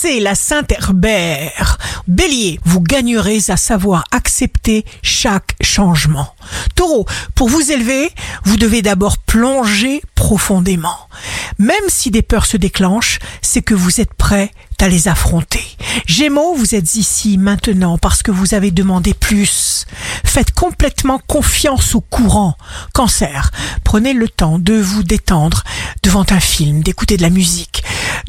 c'est la Sainte Herbert. Bélier, vous gagnerez à savoir accepter chaque changement. Taureau, pour vous élever, vous devez d'abord plonger profondément. Même si des peurs se déclenchent, c'est que vous êtes prêt à les affronter. Gémeaux, vous êtes ici maintenant parce que vous avez demandé plus. Faites complètement confiance au courant. Cancer, prenez le temps de vous détendre devant un film, d'écouter de la musique,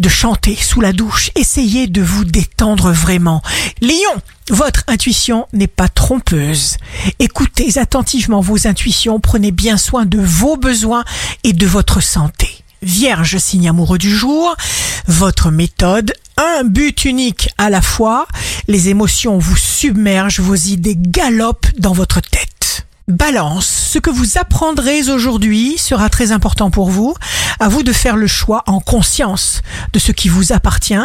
de chanter sous la douche. Essayez de vous détendre vraiment. Lion, votre intuition n'est pas trompeuse. Écoutez attentivement vos intuitions, prenez bien soin de vos besoins et de votre santé. Vierge, signe amoureux du jour, votre méthode, un but unique à la fois, les émotions vous submergent, vos idées galopent dans votre tête. Balance, ce que vous apprendrez aujourd'hui sera très important pour vous. À vous de faire le choix en conscience de ce qui vous appartient.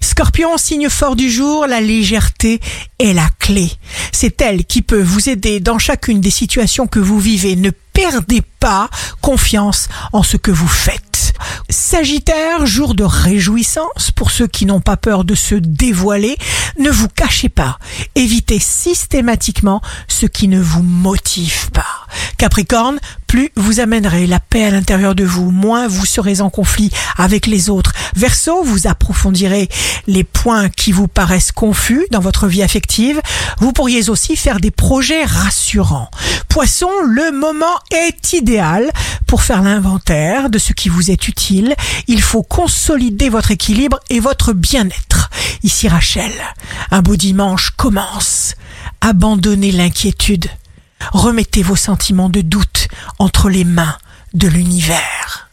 Scorpion, signe fort du jour, la légèreté est la clé. C'est elle qui peut vous aider dans chacune des situations que vous vivez. Ne perdez pas confiance en ce que vous faites. Sagittaire, jour de réjouissance pour ceux qui n'ont pas peur de se dévoiler. Ne vous cachez pas. Évitez systématiquement ce qui ne vous motive pas. Capricorne, plus vous amènerez la paix à l'intérieur de vous, moins vous serez en conflit avec les autres. Verseau, vous approfondirez les points qui vous paraissent confus dans votre vie affective. Vous pourriez aussi faire des projets rassurants. Poisson, le moment est idéal pour faire l'inventaire de ce qui vous est utile. Il faut consolider votre équilibre et votre bien-être. Ici Rachel, un beau dimanche commence. Abandonnez l'inquiétude. Remettez vos sentiments de doute entre les mains de l'univers.